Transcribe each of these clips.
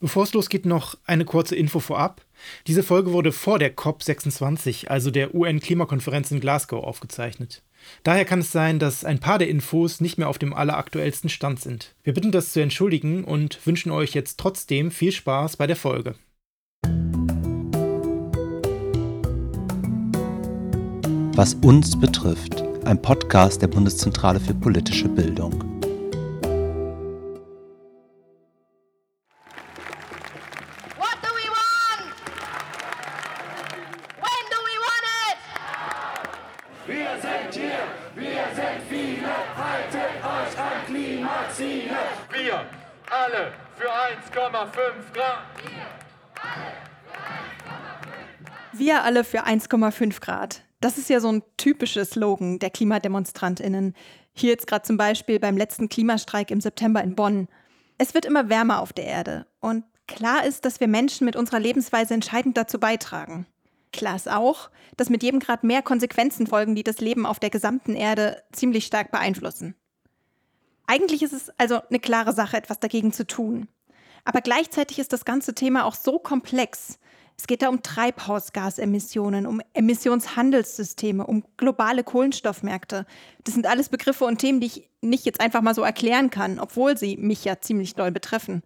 Bevor es losgeht, noch eine kurze Info vorab. Diese Folge wurde vor der COP26, also der UN-Klimakonferenz in Glasgow, aufgezeichnet. Daher kann es sein, dass ein paar der Infos nicht mehr auf dem alleraktuellsten Stand sind. Wir bitten das zu entschuldigen und wünschen euch jetzt trotzdem viel Spaß bei der Folge. Was uns betrifft, ein Podcast der Bundeszentrale für politische Bildung. Wir alle für 1,5 Grad. Das ist ja so ein typisches Slogan der KlimademonstrantInnen. Hier jetzt gerade zum Beispiel beim letzten Klimastreik im September in Bonn. Es wird immer wärmer auf der Erde. Und klar ist, dass wir Menschen mit unserer Lebensweise entscheidend dazu beitragen. Klar ist auch, dass mit jedem Grad mehr Konsequenzen folgen, die das Leben auf der gesamten Erde ziemlich stark beeinflussen. Eigentlich ist es also eine klare Sache, etwas dagegen zu tun. Aber gleichzeitig ist das ganze Thema auch so komplex, es geht da um Treibhausgasemissionen, um Emissionshandelssysteme, um globale Kohlenstoffmärkte. Das sind alles Begriffe und Themen, die ich nicht jetzt einfach mal so erklären kann, obwohl sie mich ja ziemlich doll betreffen.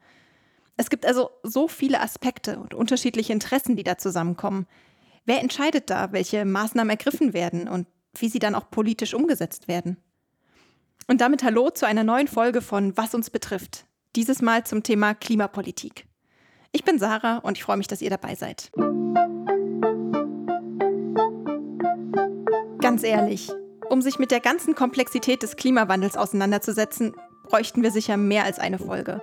Es gibt also so viele Aspekte und unterschiedliche Interessen, die da zusammenkommen. Wer entscheidet da, welche Maßnahmen ergriffen werden und wie sie dann auch politisch umgesetzt werden? Und damit hallo zu einer neuen Folge von Was uns betrifft. Dieses Mal zum Thema Klimapolitik. Ich bin Sarah und ich freue mich, dass ihr dabei seid. Ganz ehrlich, um sich mit der ganzen Komplexität des Klimawandels auseinanderzusetzen, bräuchten wir sicher mehr als eine Folge.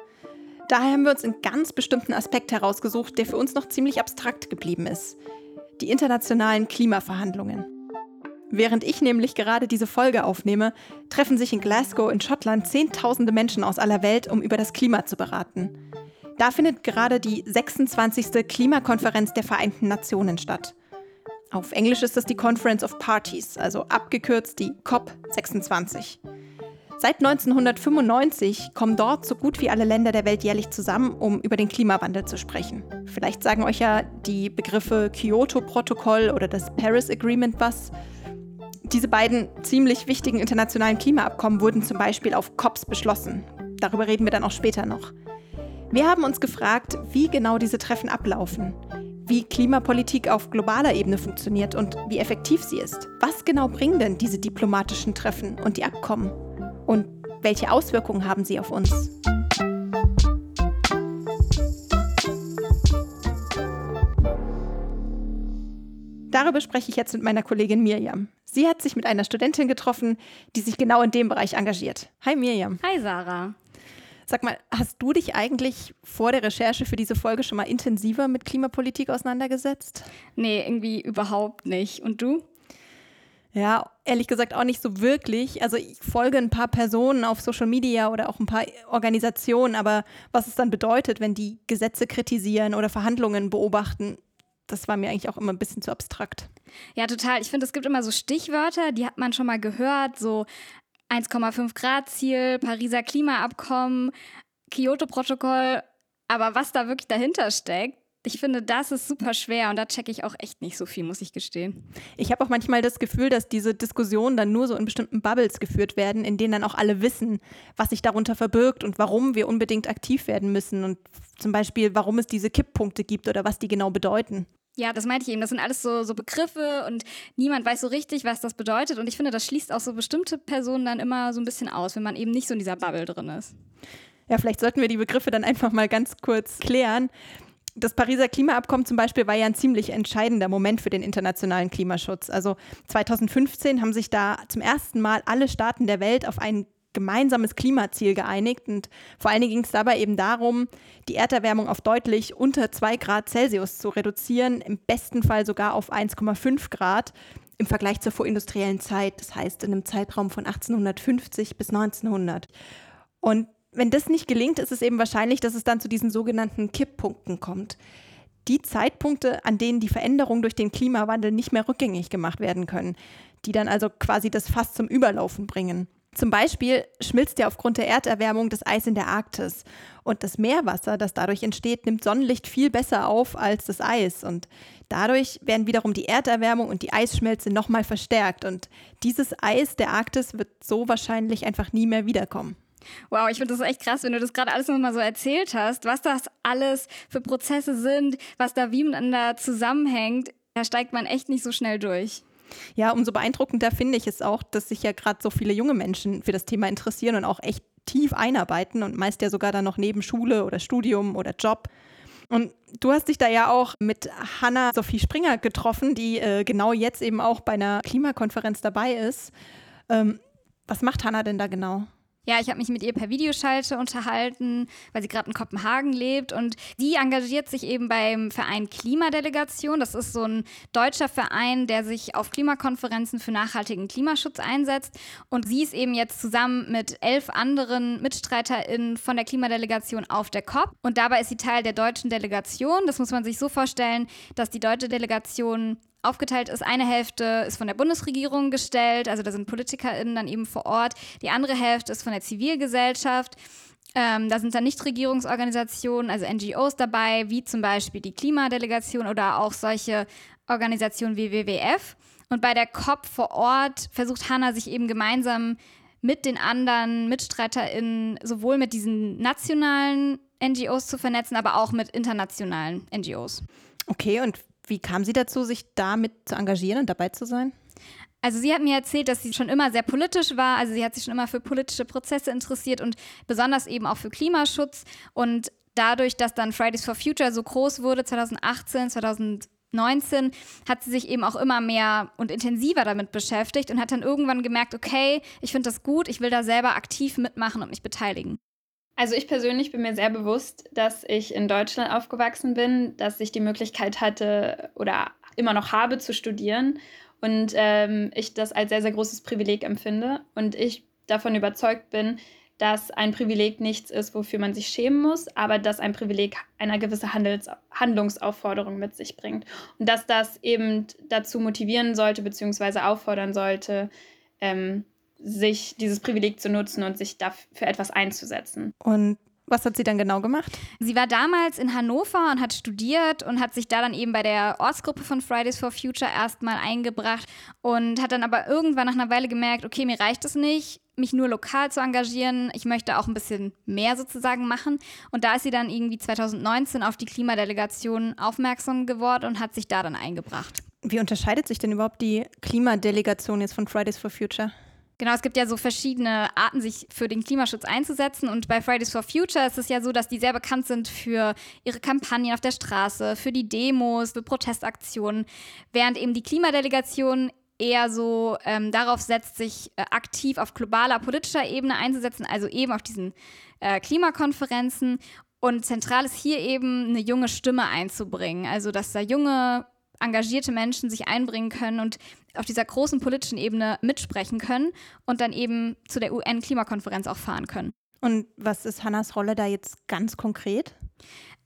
Daher haben wir uns einen ganz bestimmten Aspekt herausgesucht, der für uns noch ziemlich abstrakt geblieben ist. Die internationalen Klimaverhandlungen. Während ich nämlich gerade diese Folge aufnehme, treffen sich in Glasgow in Schottland Zehntausende Menschen aus aller Welt, um über das Klima zu beraten. Da findet gerade die 26. Klimakonferenz der Vereinten Nationen statt. Auf Englisch ist das die Conference of Parties, also abgekürzt die COP26. Seit 1995 kommen dort so gut wie alle Länder der Welt jährlich zusammen, um über den Klimawandel zu sprechen. Vielleicht sagen euch ja die Begriffe Kyoto-Protokoll oder das Paris Agreement was. Diese beiden ziemlich wichtigen internationalen Klimaabkommen wurden zum Beispiel auf COPs beschlossen. Darüber reden wir dann auch später noch. Wir haben uns gefragt, wie genau diese Treffen ablaufen, wie Klimapolitik auf globaler Ebene funktioniert und wie effektiv sie ist. Was genau bringen denn diese diplomatischen Treffen und die Abkommen? Und welche Auswirkungen haben sie auf uns? Darüber spreche ich jetzt mit meiner Kollegin Mirjam. Sie hat sich mit einer Studentin getroffen, die sich genau in dem Bereich engagiert. Hi Mirjam. Hi Sarah. Sag mal, hast du dich eigentlich vor der Recherche für diese Folge schon mal intensiver mit Klimapolitik auseinandergesetzt? Nee, irgendwie überhaupt nicht. Und du? Ja, ehrlich gesagt auch nicht so wirklich. Also ich folge ein paar Personen auf Social Media oder auch ein paar Organisationen, aber was es dann bedeutet, wenn die Gesetze kritisieren oder Verhandlungen beobachten, das war mir eigentlich auch immer ein bisschen zu abstrakt. Ja, total. Ich finde, es gibt immer so Stichwörter, die hat man schon mal gehört, so 1,5 Grad Ziel, Pariser Klimaabkommen, Kyoto-Protokoll. Aber was da wirklich dahinter steckt, ich finde, das ist super schwer und da checke ich auch echt nicht so viel, muss ich gestehen. Ich habe auch manchmal das Gefühl, dass diese Diskussionen dann nur so in bestimmten Bubbles geführt werden, in denen dann auch alle wissen, was sich darunter verbirgt und warum wir unbedingt aktiv werden müssen und zum Beispiel, warum es diese Kipppunkte gibt oder was die genau bedeuten. Ja, das meinte ich eben. Das sind alles so, so Begriffe und niemand weiß so richtig, was das bedeutet. Und ich finde, das schließt auch so bestimmte Personen dann immer so ein bisschen aus, wenn man eben nicht so in dieser Bubble drin ist. Ja, vielleicht sollten wir die Begriffe dann einfach mal ganz kurz klären. Das Pariser Klimaabkommen zum Beispiel war ja ein ziemlich entscheidender Moment für den internationalen Klimaschutz. Also 2015 haben sich da zum ersten Mal alle Staaten der Welt auf einen gemeinsames Klimaziel geeinigt. Und vor allen Dingen ging es dabei eben darum, die Erderwärmung auf deutlich unter 2 Grad Celsius zu reduzieren, im besten Fall sogar auf 1,5 Grad im Vergleich zur vorindustriellen Zeit, das heißt in einem Zeitraum von 1850 bis 1900. Und wenn das nicht gelingt, ist es eben wahrscheinlich, dass es dann zu diesen sogenannten Kipppunkten kommt. Die Zeitpunkte, an denen die Veränderungen durch den Klimawandel nicht mehr rückgängig gemacht werden können, die dann also quasi das Fass zum Überlaufen bringen. Zum Beispiel schmilzt ja aufgrund der Erderwärmung das Eis in der Arktis. Und das Meerwasser, das dadurch entsteht, nimmt Sonnenlicht viel besser auf als das Eis. Und dadurch werden wiederum die Erderwärmung und die Eisschmelze nochmal verstärkt. Und dieses Eis der Arktis wird so wahrscheinlich einfach nie mehr wiederkommen. Wow, ich finde das echt krass, wenn du das gerade alles nochmal so erzählt hast, was das alles für Prozesse sind, was da wie miteinander zusammenhängt. Da steigt man echt nicht so schnell durch. Ja, umso beeindruckender finde ich es auch, dass sich ja gerade so viele junge Menschen für das Thema interessieren und auch echt tief einarbeiten und meist ja sogar dann noch neben Schule oder Studium oder Job. Und du hast dich da ja auch mit Hanna Sophie Springer getroffen, die äh, genau jetzt eben auch bei einer Klimakonferenz dabei ist. Ähm, was macht Hanna denn da genau? Ja, ich habe mich mit ihr per Videoschalte unterhalten, weil sie gerade in Kopenhagen lebt. Und sie engagiert sich eben beim Verein Klimadelegation. Das ist so ein deutscher Verein, der sich auf Klimakonferenzen für nachhaltigen Klimaschutz einsetzt. Und sie ist eben jetzt zusammen mit elf anderen MitstreiterInnen von der Klimadelegation auf der COP. Und dabei ist sie Teil der deutschen Delegation. Das muss man sich so vorstellen, dass die deutsche Delegation aufgeteilt ist. Eine Hälfte ist von der Bundesregierung gestellt, also da sind PolitikerInnen dann eben vor Ort. Die andere Hälfte ist von der Zivilgesellschaft. Ähm, da sind dann Nichtregierungsorganisationen, also NGOs dabei, wie zum Beispiel die Klimadelegation oder auch solche Organisationen wie WWF. Und bei der COP vor Ort versucht Hanna sich eben gemeinsam mit den anderen MitstreiterInnen sowohl mit diesen nationalen NGOs zu vernetzen, aber auch mit internationalen NGOs. Okay, und wie kam sie dazu, sich damit zu engagieren und dabei zu sein? Also sie hat mir erzählt, dass sie schon immer sehr politisch war. Also sie hat sich schon immer für politische Prozesse interessiert und besonders eben auch für Klimaschutz. Und dadurch, dass dann Fridays for Future so groß wurde, 2018, 2019, hat sie sich eben auch immer mehr und intensiver damit beschäftigt und hat dann irgendwann gemerkt, okay, ich finde das gut, ich will da selber aktiv mitmachen und mich beteiligen. Also ich persönlich bin mir sehr bewusst, dass ich in Deutschland aufgewachsen bin, dass ich die Möglichkeit hatte oder immer noch habe zu studieren und ähm, ich das als sehr, sehr großes Privileg empfinde und ich davon überzeugt bin, dass ein Privileg nichts ist, wofür man sich schämen muss, aber dass ein Privileg eine gewisse Handels Handlungsaufforderung mit sich bringt und dass das eben dazu motivieren sollte bzw. auffordern sollte, ähm, sich dieses Privileg zu nutzen und sich dafür etwas einzusetzen. Und was hat sie dann genau gemacht? Sie war damals in Hannover und hat studiert und hat sich da dann eben bei der Ortsgruppe von Fridays for Future erstmal eingebracht und hat dann aber irgendwann nach einer Weile gemerkt, okay, mir reicht es nicht, mich nur lokal zu engagieren. Ich möchte auch ein bisschen mehr sozusagen machen. Und da ist sie dann irgendwie 2019 auf die Klimadelegation aufmerksam geworden und hat sich da dann eingebracht. Wie unterscheidet sich denn überhaupt die Klimadelegation jetzt von Fridays for Future? Genau, es gibt ja so verschiedene Arten, sich für den Klimaschutz einzusetzen. Und bei Fridays for Future ist es ja so, dass die sehr bekannt sind für ihre Kampagnen auf der Straße, für die Demos, für Protestaktionen, während eben die Klimadelegation eher so ähm, darauf setzt, sich äh, aktiv auf globaler politischer Ebene einzusetzen, also eben auf diesen äh, Klimakonferenzen. Und zentral ist hier eben eine junge Stimme einzubringen, also dass da junge engagierte Menschen sich einbringen können und auf dieser großen politischen Ebene mitsprechen können und dann eben zu der UN-Klimakonferenz auch fahren können. Und was ist Hannas Rolle da jetzt ganz konkret?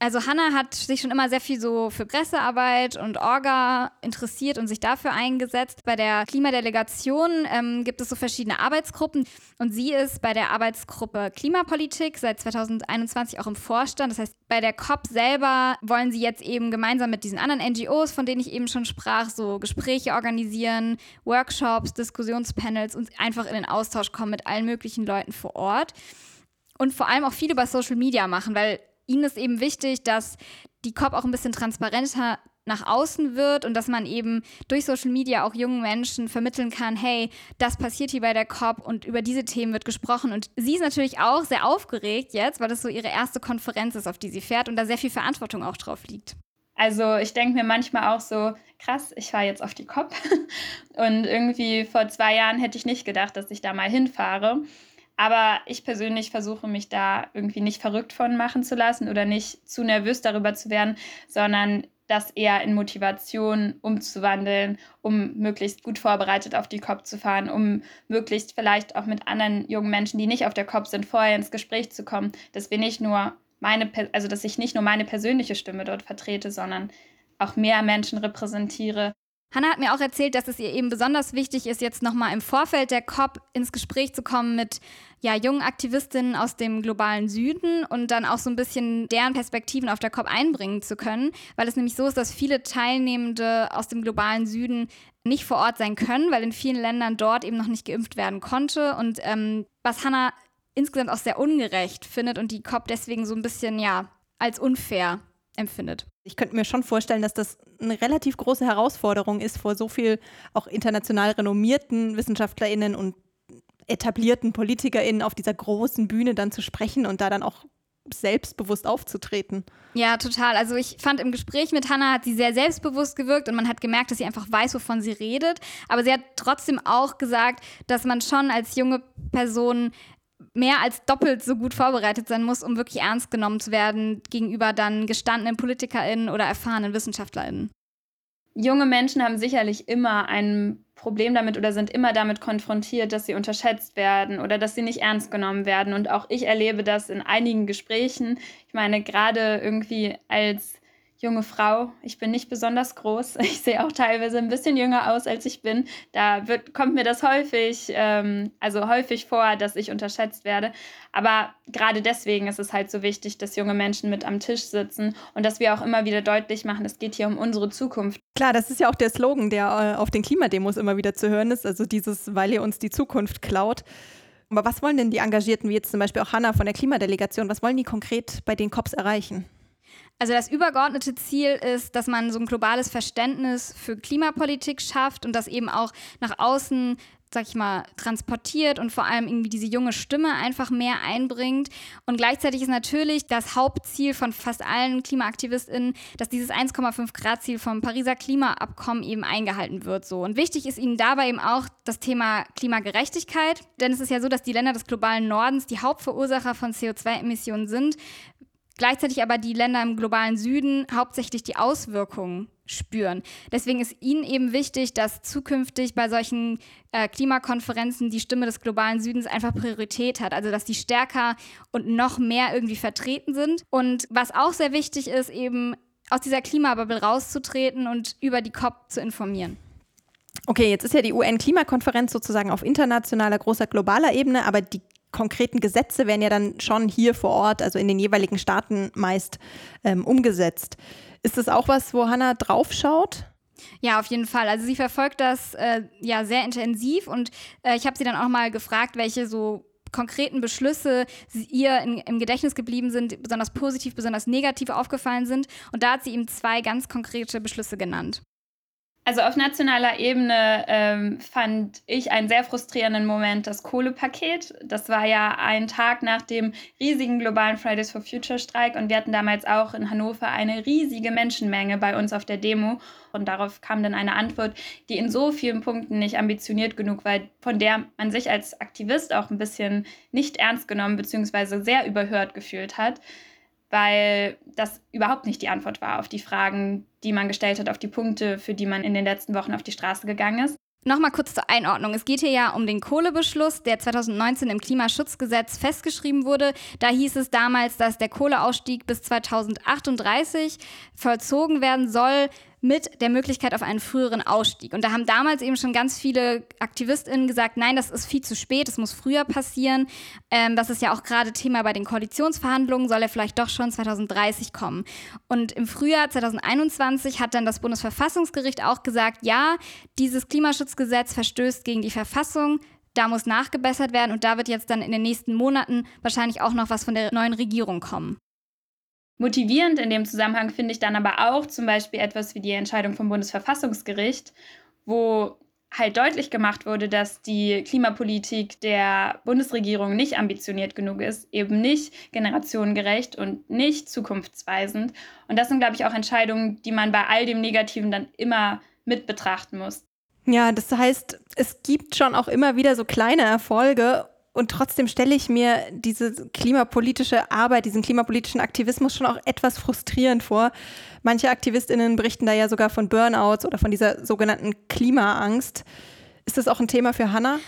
Also Hannah hat sich schon immer sehr viel so für Pressearbeit und Orga interessiert und sich dafür eingesetzt. Bei der Klimadelegation ähm, gibt es so verschiedene Arbeitsgruppen und sie ist bei der Arbeitsgruppe Klimapolitik seit 2021 auch im Vorstand. Das heißt, bei der COP selber wollen sie jetzt eben gemeinsam mit diesen anderen NGOs, von denen ich eben schon sprach, so Gespräche organisieren, Workshops, Diskussionspanels und einfach in den Austausch kommen mit allen möglichen Leuten vor Ort und vor allem auch viel über Social Media machen, weil ihnen ist eben wichtig, dass die COP auch ein bisschen transparenter nach außen wird und dass man eben durch Social Media auch jungen Menschen vermitteln kann, hey, das passiert hier bei der COP und über diese Themen wird gesprochen. Und sie ist natürlich auch sehr aufgeregt jetzt, weil das so ihre erste Konferenz ist, auf die sie fährt und da sehr viel Verantwortung auch drauf liegt. Also ich denke mir manchmal auch so, krass, ich fahre jetzt auf die COP und irgendwie vor zwei Jahren hätte ich nicht gedacht, dass ich da mal hinfahre. Aber ich persönlich versuche mich da irgendwie nicht verrückt von machen zu lassen oder nicht zu nervös darüber zu werden, sondern das eher in Motivation umzuwandeln, um möglichst gut vorbereitet auf die COP zu fahren, um möglichst vielleicht auch mit anderen jungen Menschen, die nicht auf der COP sind, vorher ins Gespräch zu kommen, dass wir nicht nur meine, also dass ich nicht nur meine persönliche Stimme dort vertrete, sondern auch mehr Menschen repräsentiere Hannah hat mir auch erzählt, dass es ihr eben besonders wichtig ist, jetzt nochmal im Vorfeld der COP ins Gespräch zu kommen mit ja, jungen Aktivistinnen aus dem globalen Süden und dann auch so ein bisschen deren Perspektiven auf der COP einbringen zu können, weil es nämlich so ist, dass viele Teilnehmende aus dem globalen Süden nicht vor Ort sein können, weil in vielen Ländern dort eben noch nicht geimpft werden konnte. Und ähm, was Hannah insgesamt auch sehr ungerecht findet und die COP deswegen so ein bisschen ja als unfair empfindet. Ich könnte mir schon vorstellen, dass das eine relativ große Herausforderung ist, vor so viel auch international renommierten WissenschaftlerInnen und etablierten PolitikerInnen auf dieser großen Bühne dann zu sprechen und da dann auch selbstbewusst aufzutreten. Ja, total. Also ich fand im Gespräch mit Hannah hat sie sehr selbstbewusst gewirkt und man hat gemerkt, dass sie einfach weiß, wovon sie redet. Aber sie hat trotzdem auch gesagt, dass man schon als junge Person mehr als doppelt so gut vorbereitet sein muss, um wirklich ernst genommen zu werden gegenüber dann gestandenen PolitikerInnen oder erfahrenen WissenschaftlerInnen. Junge Menschen haben sicherlich immer ein Problem damit oder sind immer damit konfrontiert, dass sie unterschätzt werden oder dass sie nicht ernst genommen werden. Und auch ich erlebe das in einigen Gesprächen. Ich meine, gerade irgendwie als junge Frau. Ich bin nicht besonders groß. Ich sehe auch teilweise ein bisschen jünger aus, als ich bin. Da wird, kommt mir das häufig, ähm, also häufig vor, dass ich unterschätzt werde. Aber gerade deswegen ist es halt so wichtig, dass junge Menschen mit am Tisch sitzen und dass wir auch immer wieder deutlich machen, es geht hier um unsere Zukunft. Klar, das ist ja auch der Slogan, der äh, auf den Klimademos immer wieder zu hören ist. Also dieses, weil ihr uns die Zukunft klaut. Aber was wollen denn die Engagierten, wie jetzt zum Beispiel auch Hanna von der Klimadelegation, was wollen die konkret bei den COPs erreichen? Also das übergeordnete Ziel ist, dass man so ein globales Verständnis für Klimapolitik schafft und das eben auch nach außen sag ich mal, transportiert und vor allem irgendwie diese junge Stimme einfach mehr einbringt. Und gleichzeitig ist natürlich das Hauptziel von fast allen KlimaaktivistInnen, dass dieses 1,5 Grad Ziel vom Pariser Klimaabkommen eben eingehalten wird. So. Und wichtig ist ihnen dabei eben auch das Thema Klimagerechtigkeit. Denn es ist ja so, dass die Länder des globalen Nordens die Hauptverursacher von CO2-Emissionen sind, gleichzeitig aber die Länder im globalen Süden hauptsächlich die Auswirkungen spüren. Deswegen ist Ihnen eben wichtig, dass zukünftig bei solchen äh, Klimakonferenzen die Stimme des globalen Südens einfach Priorität hat, also dass die stärker und noch mehr irgendwie vertreten sind. Und was auch sehr wichtig ist, eben aus dieser Klimabubble rauszutreten und über die COP zu informieren. Okay, jetzt ist ja die UN-Klimakonferenz sozusagen auf internationaler, großer, globaler Ebene, aber die konkreten Gesetze werden ja dann schon hier vor Ort, also in den jeweiligen Staaten meist ähm, umgesetzt. Ist das auch was, wo Hannah draufschaut? Ja, auf jeden Fall. Also sie verfolgt das äh, ja sehr intensiv und äh, ich habe sie dann auch mal gefragt, welche so konkreten Beschlüsse ihr in, im Gedächtnis geblieben sind, besonders positiv, besonders negativ aufgefallen sind. Und da hat sie ihm zwei ganz konkrete Beschlüsse genannt. Also auf nationaler Ebene ähm, fand ich einen sehr frustrierenden Moment das Kohlepaket. Das war ja ein Tag nach dem riesigen globalen Fridays for Future Streik und wir hatten damals auch in Hannover eine riesige Menschenmenge bei uns auf der Demo und darauf kam dann eine Antwort, die in so vielen Punkten nicht ambitioniert genug war, von der man sich als Aktivist auch ein bisschen nicht ernst genommen bzw. sehr überhört gefühlt hat weil das überhaupt nicht die Antwort war auf die Fragen, die man gestellt hat, auf die Punkte, für die man in den letzten Wochen auf die Straße gegangen ist. Nochmal kurz zur Einordnung. Es geht hier ja um den Kohlebeschluss, der 2019 im Klimaschutzgesetz festgeschrieben wurde. Da hieß es damals, dass der Kohleausstieg bis 2038 vollzogen werden soll, mit der Möglichkeit auf einen früheren Ausstieg. Und da haben damals eben schon ganz viele AktivistInnen gesagt, nein, das ist viel zu spät, es muss früher passieren. Ähm, das ist ja auch gerade Thema bei den Koalitionsverhandlungen, soll er vielleicht doch schon 2030 kommen. Und im Frühjahr 2021 hat dann das Bundesverfassungsgericht auch gesagt, ja, dieses Klimaschutzgesetz verstößt gegen die Verfassung, da muss nachgebessert werden und da wird jetzt dann in den nächsten Monaten wahrscheinlich auch noch was von der neuen Regierung kommen. Motivierend in dem Zusammenhang finde ich dann aber auch zum Beispiel etwas wie die Entscheidung vom Bundesverfassungsgericht, wo halt deutlich gemacht wurde, dass die Klimapolitik der Bundesregierung nicht ambitioniert genug ist, eben nicht generationengerecht und nicht zukunftsweisend. Und das sind, glaube ich, auch Entscheidungen, die man bei all dem Negativen dann immer mit betrachten muss. Ja, das heißt, es gibt schon auch immer wieder so kleine Erfolge und trotzdem stelle ich mir diese klimapolitische Arbeit, diesen klimapolitischen Aktivismus schon auch etwas frustrierend vor. Manche AktivistInnen berichten da ja sogar von Burnouts oder von dieser sogenannten Klimaangst. Ist das auch ein Thema für Hannah?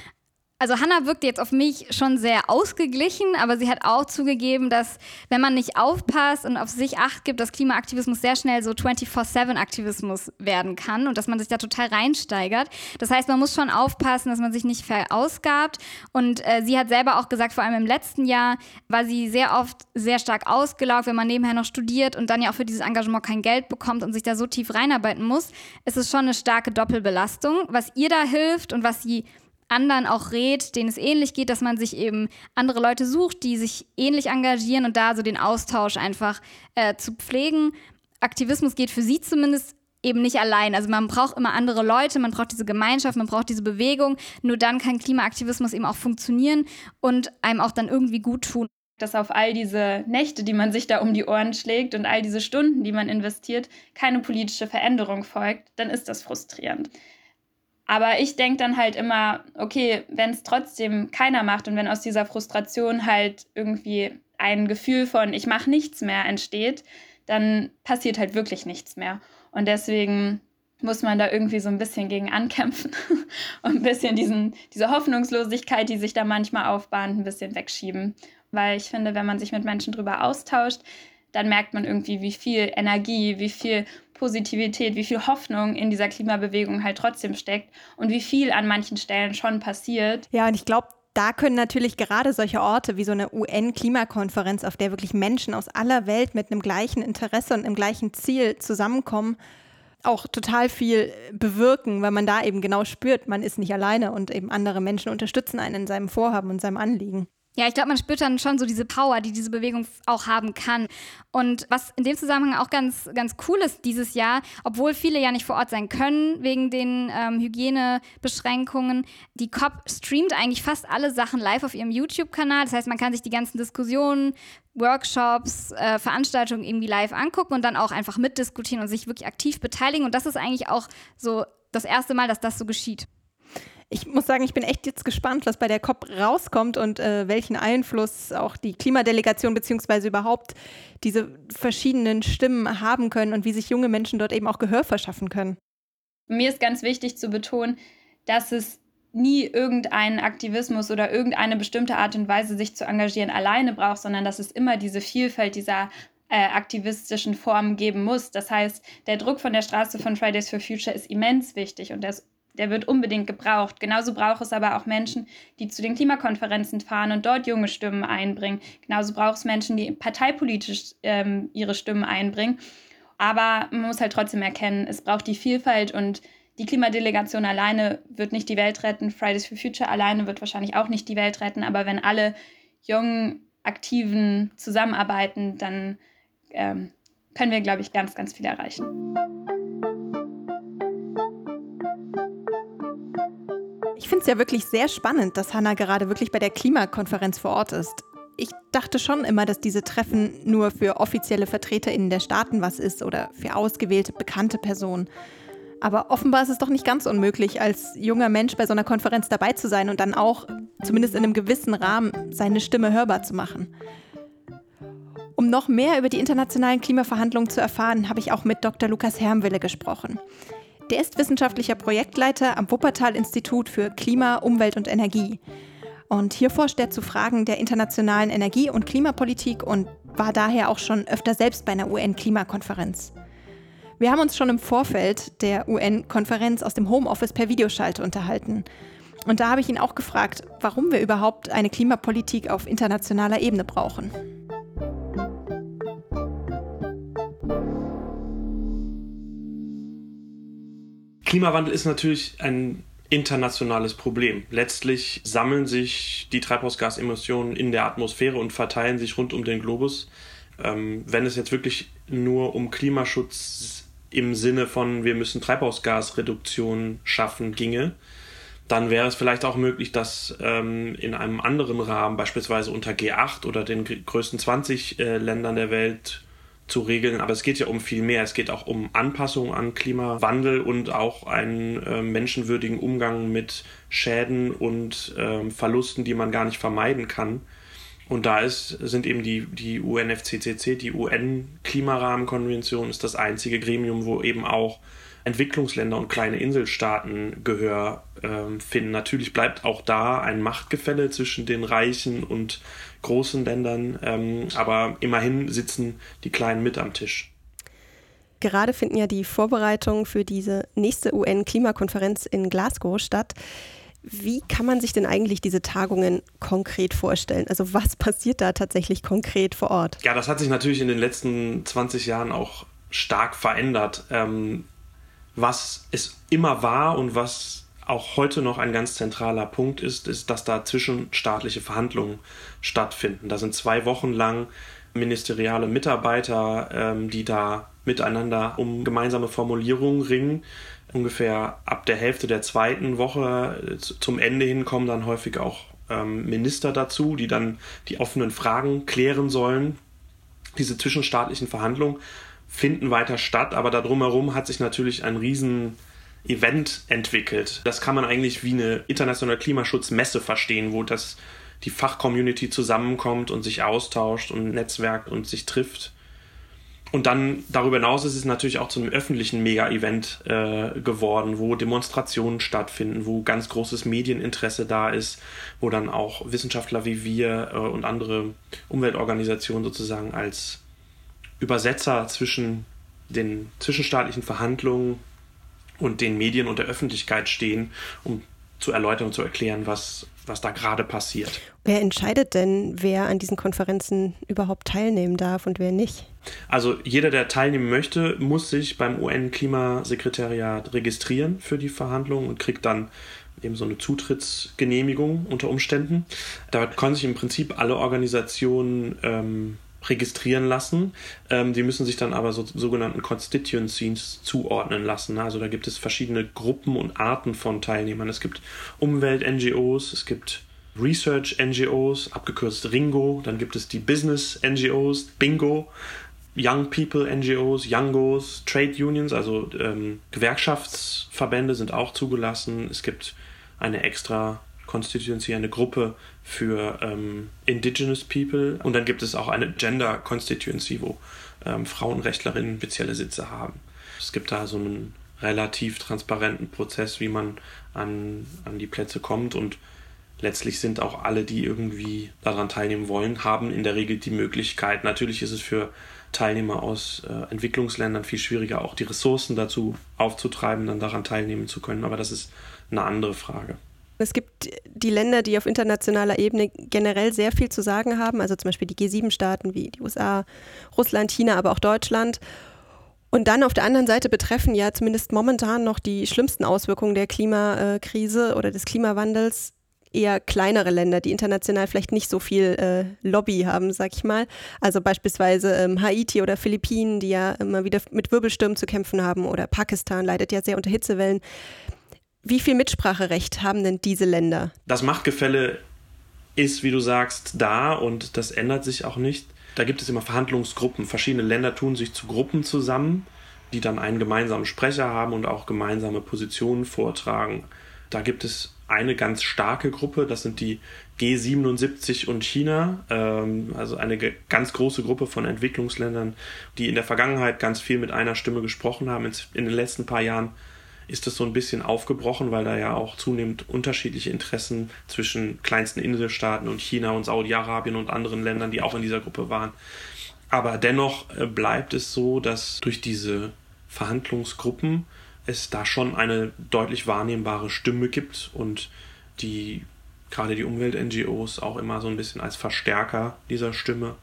Also Hannah wirkt jetzt auf mich schon sehr ausgeglichen, aber sie hat auch zugegeben, dass wenn man nicht aufpasst und auf sich acht gibt, dass Klimaaktivismus sehr schnell so 24-7-Aktivismus werden kann und dass man sich da total reinsteigert. Das heißt, man muss schon aufpassen, dass man sich nicht verausgabt. Und äh, sie hat selber auch gesagt, vor allem im letzten Jahr war sie sehr oft sehr stark ausgelaugt, wenn man nebenher noch studiert und dann ja auch für dieses Engagement kein Geld bekommt und sich da so tief reinarbeiten muss. Es ist schon eine starke Doppelbelastung. Was ihr da hilft und was sie anderen auch rät, denen es ähnlich geht, dass man sich eben andere Leute sucht, die sich ähnlich engagieren und da so den Austausch einfach äh, zu pflegen. Aktivismus geht für sie zumindest eben nicht allein. Also man braucht immer andere Leute, man braucht diese Gemeinschaft, man braucht diese Bewegung. Nur dann kann Klimaaktivismus eben auch funktionieren und einem auch dann irgendwie gut tun. Dass auf all diese Nächte, die man sich da um die Ohren schlägt und all diese Stunden, die man investiert, keine politische Veränderung folgt, dann ist das frustrierend. Aber ich denke dann halt immer, okay, wenn es trotzdem keiner macht und wenn aus dieser Frustration halt irgendwie ein Gefühl von ich mache nichts mehr entsteht, dann passiert halt wirklich nichts mehr. Und deswegen muss man da irgendwie so ein bisschen gegen ankämpfen und ein bisschen diesen, diese Hoffnungslosigkeit, die sich da manchmal aufbahnt, ein bisschen wegschieben. Weil ich finde, wenn man sich mit Menschen drüber austauscht, dann merkt man irgendwie, wie viel Energie, wie viel Positivität, wie viel Hoffnung in dieser Klimabewegung halt trotzdem steckt und wie viel an manchen Stellen schon passiert. Ja, und ich glaube, da können natürlich gerade solche Orte wie so eine UN-Klimakonferenz, auf der wirklich Menschen aus aller Welt mit einem gleichen Interesse und einem gleichen Ziel zusammenkommen, auch total viel bewirken, weil man da eben genau spürt, man ist nicht alleine und eben andere Menschen unterstützen einen in seinem Vorhaben und seinem Anliegen. Ja, ich glaube, man spürt dann schon so diese Power, die diese Bewegung auch haben kann. Und was in dem Zusammenhang auch ganz, ganz cool ist dieses Jahr, obwohl viele ja nicht vor Ort sein können wegen den ähm, Hygienebeschränkungen, die COP streamt eigentlich fast alle Sachen live auf ihrem YouTube-Kanal. Das heißt, man kann sich die ganzen Diskussionen, Workshops, äh, Veranstaltungen irgendwie live angucken und dann auch einfach mitdiskutieren und sich wirklich aktiv beteiligen. Und das ist eigentlich auch so das erste Mal, dass das so geschieht. Ich muss sagen, ich bin echt jetzt gespannt, was bei der COP rauskommt und äh, welchen Einfluss auch die Klimadelegation beziehungsweise überhaupt diese verschiedenen Stimmen haben können und wie sich junge Menschen dort eben auch Gehör verschaffen können. Mir ist ganz wichtig zu betonen, dass es nie irgendeinen Aktivismus oder irgendeine bestimmte Art und Weise, sich zu engagieren, alleine braucht, sondern dass es immer diese Vielfalt dieser äh, aktivistischen Formen geben muss. Das heißt, der Druck von der Straße von Fridays for Future ist immens wichtig und der ist der wird unbedingt gebraucht. Genauso braucht es aber auch Menschen, die zu den Klimakonferenzen fahren und dort junge Stimmen einbringen. Genauso braucht es Menschen, die parteipolitisch ähm, ihre Stimmen einbringen. Aber man muss halt trotzdem erkennen, es braucht die Vielfalt und die Klimadelegation alleine wird nicht die Welt retten. Fridays for Future alleine wird wahrscheinlich auch nicht die Welt retten. Aber wenn alle jungen Aktiven zusammenarbeiten, dann ähm, können wir, glaube ich, ganz, ganz viel erreichen. Ich finde es ja wirklich sehr spannend, dass Hanna gerade wirklich bei der Klimakonferenz vor Ort ist. Ich dachte schon immer, dass diese Treffen nur für offizielle VertreterInnen der Staaten was ist oder für ausgewählte, bekannte Personen. Aber offenbar ist es doch nicht ganz unmöglich, als junger Mensch bei so einer Konferenz dabei zu sein und dann auch, zumindest in einem gewissen Rahmen, seine Stimme hörbar zu machen. Um noch mehr über die internationalen Klimaverhandlungen zu erfahren, habe ich auch mit Dr. Lukas Hermwille gesprochen. Der ist wissenschaftlicher Projektleiter am Wuppertal-Institut für Klima, Umwelt und Energie. Und hier forscht er zu Fragen der internationalen Energie- und Klimapolitik und war daher auch schon öfter selbst bei einer UN-Klimakonferenz. Wir haben uns schon im Vorfeld der UN-Konferenz aus dem Homeoffice per Videoschalte unterhalten. Und da habe ich ihn auch gefragt, warum wir überhaupt eine Klimapolitik auf internationaler Ebene brauchen. Klimawandel ist natürlich ein internationales Problem. Letztlich sammeln sich die Treibhausgasemissionen in der Atmosphäre und verteilen sich rund um den Globus. Ähm, wenn es jetzt wirklich nur um Klimaschutz im Sinne von wir müssen Treibhausgasreduktion schaffen ginge, dann wäre es vielleicht auch möglich, dass ähm, in einem anderen Rahmen, beispielsweise unter G8 oder den größten 20 äh, Ländern der Welt, zu regeln. Aber es geht ja um viel mehr. Es geht auch um Anpassung an Klimawandel und auch einen äh, menschenwürdigen Umgang mit Schäden und äh, Verlusten, die man gar nicht vermeiden kann. Und da ist, sind eben die, die UNFCCC, die UN-Klimarahmenkonvention, ist das einzige Gremium, wo eben auch Entwicklungsländer und kleine Inselstaaten Gehör äh, finden. Natürlich bleibt auch da ein Machtgefälle zwischen den reichen und großen Ländern, ähm, aber immerhin sitzen die Kleinen mit am Tisch. Gerade finden ja die Vorbereitungen für diese nächste UN-Klimakonferenz in Glasgow statt. Wie kann man sich denn eigentlich diese Tagungen konkret vorstellen? Also was passiert da tatsächlich konkret vor Ort? Ja, das hat sich natürlich in den letzten 20 Jahren auch stark verändert. Ähm, was es immer war und was auch heute noch ein ganz zentraler Punkt ist, ist, dass da zwischenstaatliche Verhandlungen stattfinden. Da sind zwei Wochen lang ministeriale Mitarbeiter, ähm, die da miteinander um gemeinsame Formulierungen ringen. Ungefähr ab der Hälfte der zweiten Woche äh, zum Ende hin kommen dann häufig auch ähm, Minister dazu, die dann die offenen Fragen klären sollen. Diese zwischenstaatlichen Verhandlungen finden weiter statt, aber da drumherum hat sich natürlich ein riesen Event entwickelt. Das kann man eigentlich wie eine internationale Klimaschutzmesse verstehen, wo das die Fachcommunity zusammenkommt und sich austauscht und netzwerkt und sich trifft. Und dann darüber hinaus ist es natürlich auch zu einem öffentlichen Mega-Event äh, geworden, wo Demonstrationen stattfinden, wo ganz großes Medieninteresse da ist, wo dann auch Wissenschaftler wie wir äh, und andere Umweltorganisationen sozusagen als Übersetzer zwischen den zwischenstaatlichen Verhandlungen und den Medien und der Öffentlichkeit stehen, um zu erläutern und zu erklären, was, was da gerade passiert. Wer entscheidet denn, wer an diesen Konferenzen überhaupt teilnehmen darf und wer nicht? Also jeder, der teilnehmen möchte, muss sich beim UN-Klimasekretariat registrieren für die Verhandlungen und kriegt dann eben so eine Zutrittsgenehmigung unter Umständen. Da können sich im Prinzip alle Organisationen ähm, registrieren lassen. Ähm, die müssen sich dann aber so, sogenannten Constituencies zuordnen lassen. Also da gibt es verschiedene Gruppen und Arten von Teilnehmern. Es gibt Umwelt-NGOs, es gibt Research-NGOs, abgekürzt Ringo, dann gibt es die Business-NGOs, Bingo, Young People NGOs, Youngos, Trade Unions, also ähm, Gewerkschaftsverbände sind auch zugelassen. Es gibt eine extra Constituency, eine Gruppe für ähm, Indigenous People. Und dann gibt es auch eine Gender Constituency, wo ähm, Frauenrechtlerinnen spezielle Sitze haben. Es gibt da so einen relativ transparenten Prozess, wie man an, an die Plätze kommt und letztlich sind auch alle, die irgendwie daran teilnehmen wollen, haben in der Regel die Möglichkeit. Natürlich ist es für Teilnehmer aus äh, Entwicklungsländern viel schwieriger, auch die Ressourcen dazu aufzutreiben, dann daran teilnehmen zu können, aber das ist eine andere Frage. Es gibt die Länder, die auf internationaler Ebene generell sehr viel zu sagen haben, also zum Beispiel die G7-Staaten wie die USA, Russland, China, aber auch Deutschland. Und dann auf der anderen Seite betreffen ja zumindest momentan noch die schlimmsten Auswirkungen der Klimakrise oder des Klimawandels eher kleinere Länder, die international vielleicht nicht so viel äh, Lobby haben, sag ich mal. Also beispielsweise ähm, Haiti oder Philippinen, die ja immer wieder mit Wirbelstürmen zu kämpfen haben, oder Pakistan leidet ja sehr unter Hitzewellen. Wie viel Mitspracherecht haben denn diese Länder? Das Machtgefälle ist, wie du sagst, da und das ändert sich auch nicht. Da gibt es immer Verhandlungsgruppen. Verschiedene Länder tun sich zu Gruppen zusammen, die dann einen gemeinsamen Sprecher haben und auch gemeinsame Positionen vortragen. Da gibt es eine ganz starke Gruppe, das sind die G77 und China, ähm, also eine ganz große Gruppe von Entwicklungsländern, die in der Vergangenheit ganz viel mit einer Stimme gesprochen haben. In den letzten paar Jahren ist das so ein bisschen aufgebrochen, weil da ja auch zunehmend unterschiedliche Interessen zwischen kleinsten Inselstaaten und China und Saudi-Arabien und anderen Ländern, die auch in dieser Gruppe waren. Aber dennoch äh, bleibt es so, dass durch diese Verhandlungsgruppen es da schon eine deutlich wahrnehmbare Stimme gibt und die gerade die Umwelt-NGOs auch immer so ein bisschen als Verstärker dieser Stimme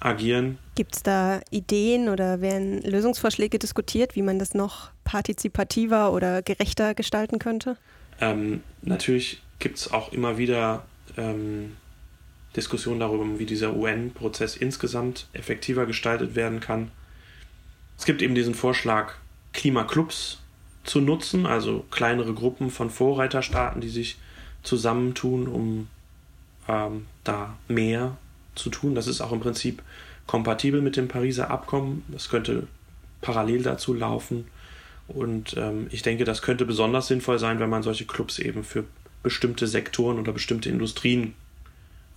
agieren. Gibt es da Ideen oder werden Lösungsvorschläge diskutiert, wie man das noch partizipativer oder gerechter gestalten könnte? Ähm, natürlich gibt es auch immer wieder ähm, Diskussionen darüber, wie dieser UN-Prozess insgesamt effektiver gestaltet werden kann. Es gibt eben diesen Vorschlag, Klimaclubs zu nutzen, also kleinere Gruppen von Vorreiterstaaten, die sich zusammentun, um ähm, da mehr zu tun. Das ist auch im Prinzip kompatibel mit dem Pariser Abkommen. Das könnte parallel dazu laufen. Und ähm, ich denke, das könnte besonders sinnvoll sein, wenn man solche Clubs eben für bestimmte Sektoren oder bestimmte Industrien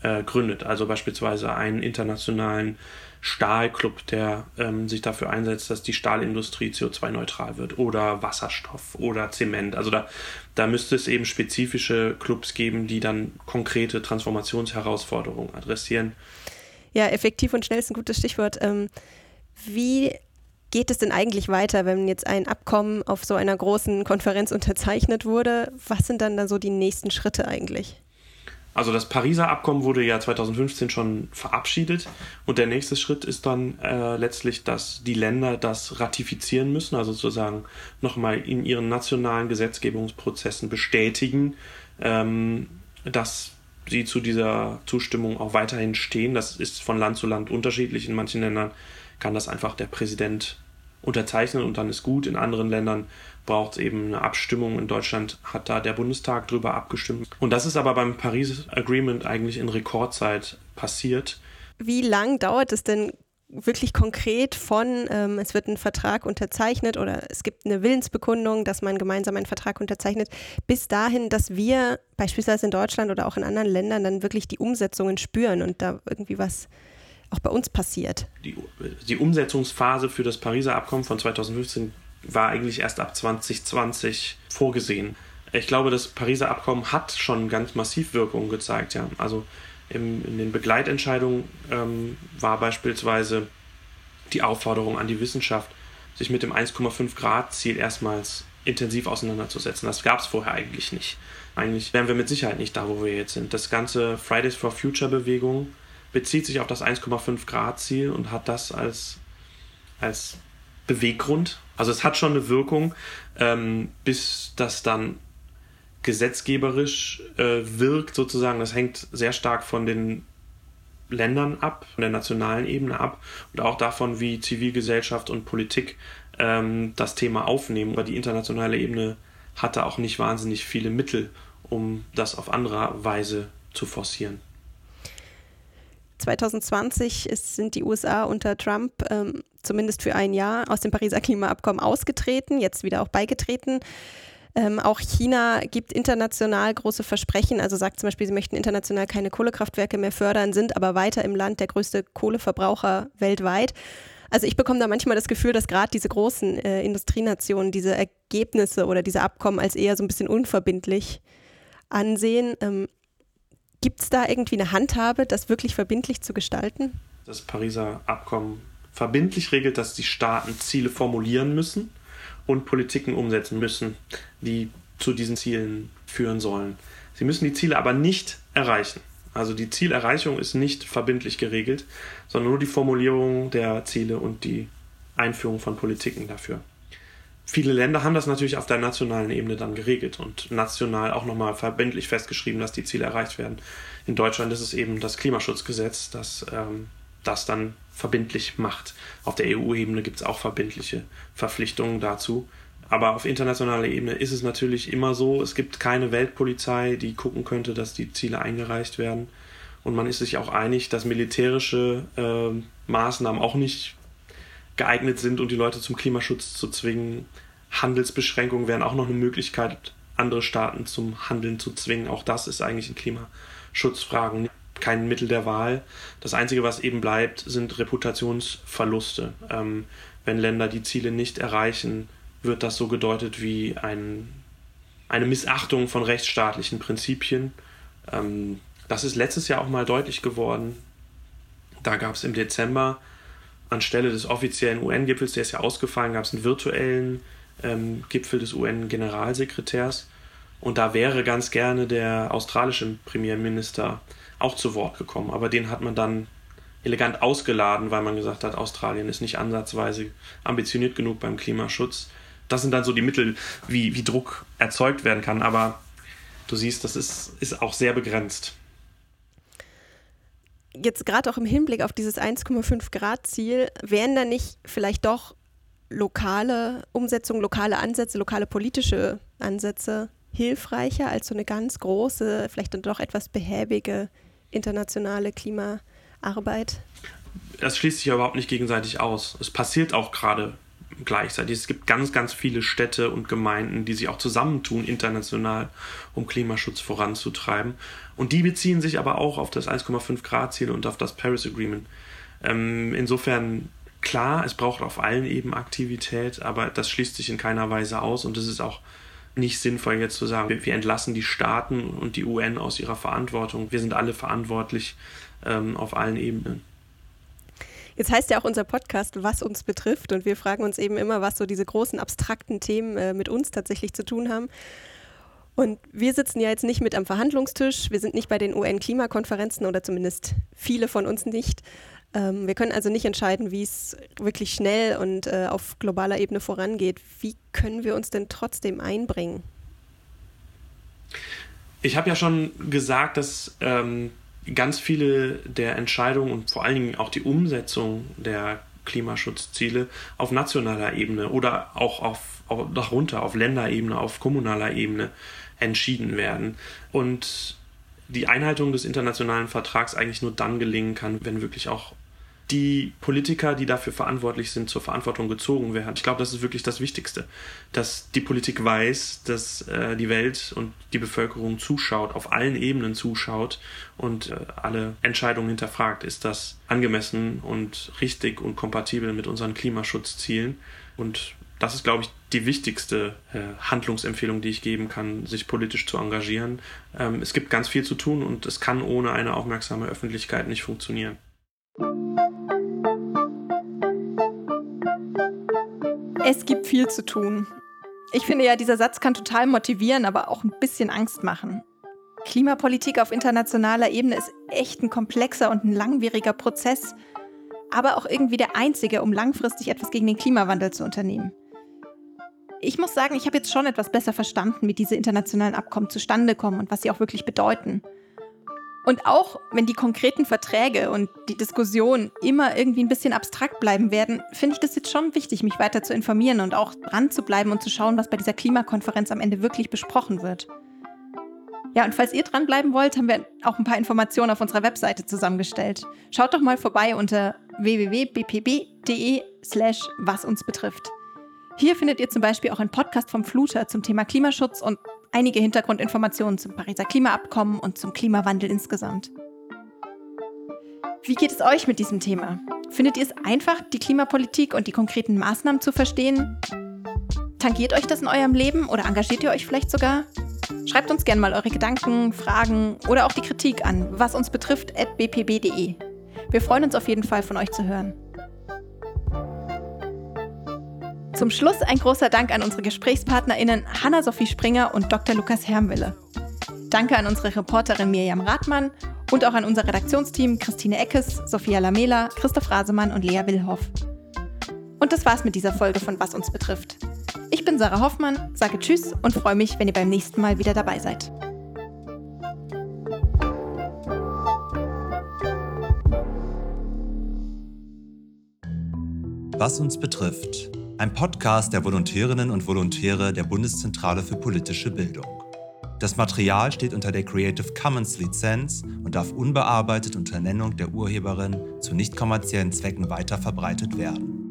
äh, gründet. Also beispielsweise einen internationalen Stahlclub, der ähm, sich dafür einsetzt, dass die Stahlindustrie CO2-neutral wird oder Wasserstoff oder Zement. Also da, da müsste es eben spezifische Clubs geben, die dann konkrete Transformationsherausforderungen adressieren. Ja, effektiv und schnell ist ein gutes Stichwort. Ähm, wie geht es denn eigentlich weiter, wenn jetzt ein Abkommen auf so einer großen Konferenz unterzeichnet wurde? Was sind dann da so die nächsten Schritte eigentlich? Also das Pariser Abkommen wurde ja 2015 schon verabschiedet und der nächste Schritt ist dann äh, letztlich, dass die Länder das ratifizieren müssen, also sozusagen nochmal in ihren nationalen Gesetzgebungsprozessen bestätigen, ähm, dass sie zu dieser Zustimmung auch weiterhin stehen. Das ist von Land zu Land unterschiedlich. In manchen Ländern kann das einfach der Präsident unterzeichnen und dann ist gut. In anderen Ländern braucht es eben eine Abstimmung. In Deutschland hat da der Bundestag drüber abgestimmt. Und das ist aber beim Paris Agreement eigentlich in Rekordzeit passiert. Wie lang dauert es denn wirklich konkret von, ähm, es wird ein Vertrag unterzeichnet oder es gibt eine Willensbekundung, dass man gemeinsam einen Vertrag unterzeichnet, bis dahin, dass wir beispielsweise in Deutschland oder auch in anderen Ländern dann wirklich die Umsetzungen spüren und da irgendwie was auch bei uns passiert. Die, die Umsetzungsphase für das Pariser Abkommen von 2015 war eigentlich erst ab 2020 vorgesehen. Ich glaube, das Pariser Abkommen hat schon ganz massiv Wirkung gezeigt. Ja. Also im, in den Begleitentscheidungen ähm, war beispielsweise die Aufforderung an die Wissenschaft, sich mit dem 1,5 Grad Ziel erstmals intensiv auseinanderzusetzen. Das gab es vorher eigentlich nicht. Eigentlich wären wir mit Sicherheit nicht da, wo wir jetzt sind. Das ganze Fridays for Future Bewegung bezieht sich auf das 1,5 Grad Ziel und hat das als, als Beweggrund. Also es hat schon eine Wirkung, ähm, bis das dann gesetzgeberisch äh, wirkt sozusagen. Das hängt sehr stark von den Ländern ab, von der nationalen Ebene ab und auch davon, wie Zivilgesellschaft und Politik ähm, das Thema aufnehmen. Aber die internationale Ebene hatte auch nicht wahnsinnig viele Mittel, um das auf andere Weise zu forcieren. 2020 ist, sind die USA unter Trump ähm, zumindest für ein Jahr aus dem Pariser Klimaabkommen ausgetreten, jetzt wieder auch beigetreten. Ähm, auch China gibt international große Versprechen, also sagt zum Beispiel, sie möchten international keine Kohlekraftwerke mehr fördern, sind aber weiter im Land der größte Kohleverbraucher weltweit. Also ich bekomme da manchmal das Gefühl, dass gerade diese großen äh, Industrienationen diese Ergebnisse oder diese Abkommen als eher so ein bisschen unverbindlich ansehen. Ähm, Gibt es da irgendwie eine Handhabe, das wirklich verbindlich zu gestalten? Das Pariser Abkommen verbindlich regelt, dass die Staaten Ziele formulieren müssen und Politiken umsetzen müssen, die zu diesen Zielen führen sollen. Sie müssen die Ziele aber nicht erreichen. Also die Zielerreichung ist nicht verbindlich geregelt, sondern nur die Formulierung der Ziele und die Einführung von Politiken dafür. Viele Länder haben das natürlich auf der nationalen Ebene dann geregelt und national auch nochmal verbindlich festgeschrieben, dass die Ziele erreicht werden. In Deutschland ist es eben das Klimaschutzgesetz, das ähm, das dann verbindlich macht. Auf der EU-Ebene gibt es auch verbindliche Verpflichtungen dazu. Aber auf internationaler Ebene ist es natürlich immer so, es gibt keine Weltpolizei, die gucken könnte, dass die Ziele eingereicht werden. Und man ist sich auch einig, dass militärische äh, Maßnahmen auch nicht geeignet sind, um die Leute zum Klimaschutz zu zwingen. Handelsbeschränkungen wären auch noch eine Möglichkeit, andere Staaten zum Handeln zu zwingen. Auch das ist eigentlich in Klimaschutzfragen kein Mittel der Wahl. Das Einzige, was eben bleibt, sind Reputationsverluste. Ähm, wenn Länder die Ziele nicht erreichen, wird das so gedeutet wie ein, eine Missachtung von rechtsstaatlichen Prinzipien. Ähm, das ist letztes Jahr auch mal deutlich geworden. Da gab es im Dezember anstelle des offiziellen UN-Gipfels, der ist ja ausgefallen, gab es einen virtuellen ähm, Gipfel des UN-Generalsekretärs. Und da wäre ganz gerne der australische Premierminister auch zu Wort gekommen. Aber den hat man dann elegant ausgeladen, weil man gesagt hat, Australien ist nicht ansatzweise ambitioniert genug beim Klimaschutz. Das sind dann so die Mittel, wie, wie Druck erzeugt werden kann. Aber du siehst, das ist, ist auch sehr begrenzt jetzt gerade auch im Hinblick auf dieses 1,5 Grad Ziel, wären da nicht vielleicht doch lokale Umsetzungen, lokale Ansätze, lokale politische Ansätze hilfreicher als so eine ganz große, vielleicht dann doch etwas behäbige internationale Klimaarbeit? Das schließt sich ja überhaupt nicht gegenseitig aus. Es passiert auch gerade gleichzeitig. Es gibt ganz, ganz viele Städte und Gemeinden, die sich auch zusammentun international, um Klimaschutz voranzutreiben. Und die beziehen sich aber auch auf das 1,5 Grad Ziel und auf das Paris Agreement. Ähm, insofern klar, es braucht auf allen Ebenen Aktivität, aber das schließt sich in keiner Weise aus und es ist auch nicht sinnvoll jetzt zu sagen, wir, entlassen die Staaten und die UN aus ihrer Verantwortung. Wir sind alle verantwortlich ähm, auf allen Ebenen. Jetzt heißt ja auch unser Podcast, was uns betrifft. Und wir fragen uns eben immer, was so diese großen abstrakten Themen äh, mit uns tatsächlich zu tun haben. Und wir sitzen ja jetzt nicht mit am Verhandlungstisch. Wir sind nicht bei den UN-Klimakonferenzen oder zumindest viele von uns nicht. Ähm, wir können also nicht entscheiden, wie es wirklich schnell und äh, auf globaler Ebene vorangeht. Wie können wir uns denn trotzdem einbringen? Ich habe ja schon gesagt, dass ähm, ganz viele der Entscheidungen und vor allen Dingen auch die Umsetzung der Klimaschutzziele auf nationaler Ebene oder auch auf, auch darunter auf Länderebene, auf kommunaler Ebene entschieden werden. Und die Einhaltung des internationalen Vertrags eigentlich nur dann gelingen kann, wenn wirklich auch die Politiker, die dafür verantwortlich sind, zur Verantwortung gezogen werden. Ich glaube, das ist wirklich das Wichtigste, dass die Politik weiß, dass äh, die Welt und die Bevölkerung zuschaut, auf allen Ebenen zuschaut und äh, alle Entscheidungen hinterfragt. Ist das angemessen und richtig und kompatibel mit unseren Klimaschutzzielen? Und das ist, glaube ich, die wichtigste äh, Handlungsempfehlung, die ich geben kann, sich politisch zu engagieren. Ähm, es gibt ganz viel zu tun und es kann ohne eine aufmerksame Öffentlichkeit nicht funktionieren. Es gibt viel zu tun. Ich finde ja, dieser Satz kann total motivieren, aber auch ein bisschen Angst machen. Klimapolitik auf internationaler Ebene ist echt ein komplexer und ein langwieriger Prozess, aber auch irgendwie der einzige, um langfristig etwas gegen den Klimawandel zu unternehmen. Ich muss sagen, ich habe jetzt schon etwas besser verstanden, wie diese internationalen Abkommen zustande kommen und was sie auch wirklich bedeuten. Und auch wenn die konkreten Verträge und die Diskussion immer irgendwie ein bisschen abstrakt bleiben werden, finde ich das jetzt schon wichtig, mich weiter zu informieren und auch dran zu bleiben und zu schauen, was bei dieser Klimakonferenz am Ende wirklich besprochen wird. Ja, und falls ihr dranbleiben wollt, haben wir auch ein paar Informationen auf unserer Webseite zusammengestellt. Schaut doch mal vorbei unter www.bpb.de slash was uns betrifft. Hier findet ihr zum Beispiel auch einen Podcast vom Fluter zum Thema Klimaschutz und einige Hintergrundinformationen zum Pariser Klimaabkommen und zum Klimawandel insgesamt. Wie geht es euch mit diesem Thema? Findet ihr es einfach, die Klimapolitik und die konkreten Maßnahmen zu verstehen? Tangiert euch das in eurem Leben oder engagiert ihr euch vielleicht sogar? Schreibt uns gerne mal eure Gedanken, Fragen oder auch die Kritik an, was uns betrifft, at bpb.de. Wir freuen uns auf jeden Fall von euch zu hören. Zum Schluss ein großer Dank an unsere GesprächspartnerInnen Hanna-Sophie Springer und Dr. Lukas Hermwille. Danke an unsere Reporterin Mirjam Rathmann und auch an unser Redaktionsteam Christine Eckes, Sophia Lamela, Christoph Rasemann und Lea Willhoff. Und das war's mit dieser Folge von Was uns betrifft. Ich bin Sarah Hoffmann, sage Tschüss und freue mich, wenn ihr beim nächsten Mal wieder dabei seid. Was uns betrifft ein Podcast der Volontärinnen und Volontäre der Bundeszentrale für politische Bildung. Das Material steht unter der Creative Commons Lizenz und darf unbearbeitet unter Nennung der Urheberin zu nicht kommerziellen Zwecken weiterverbreitet werden.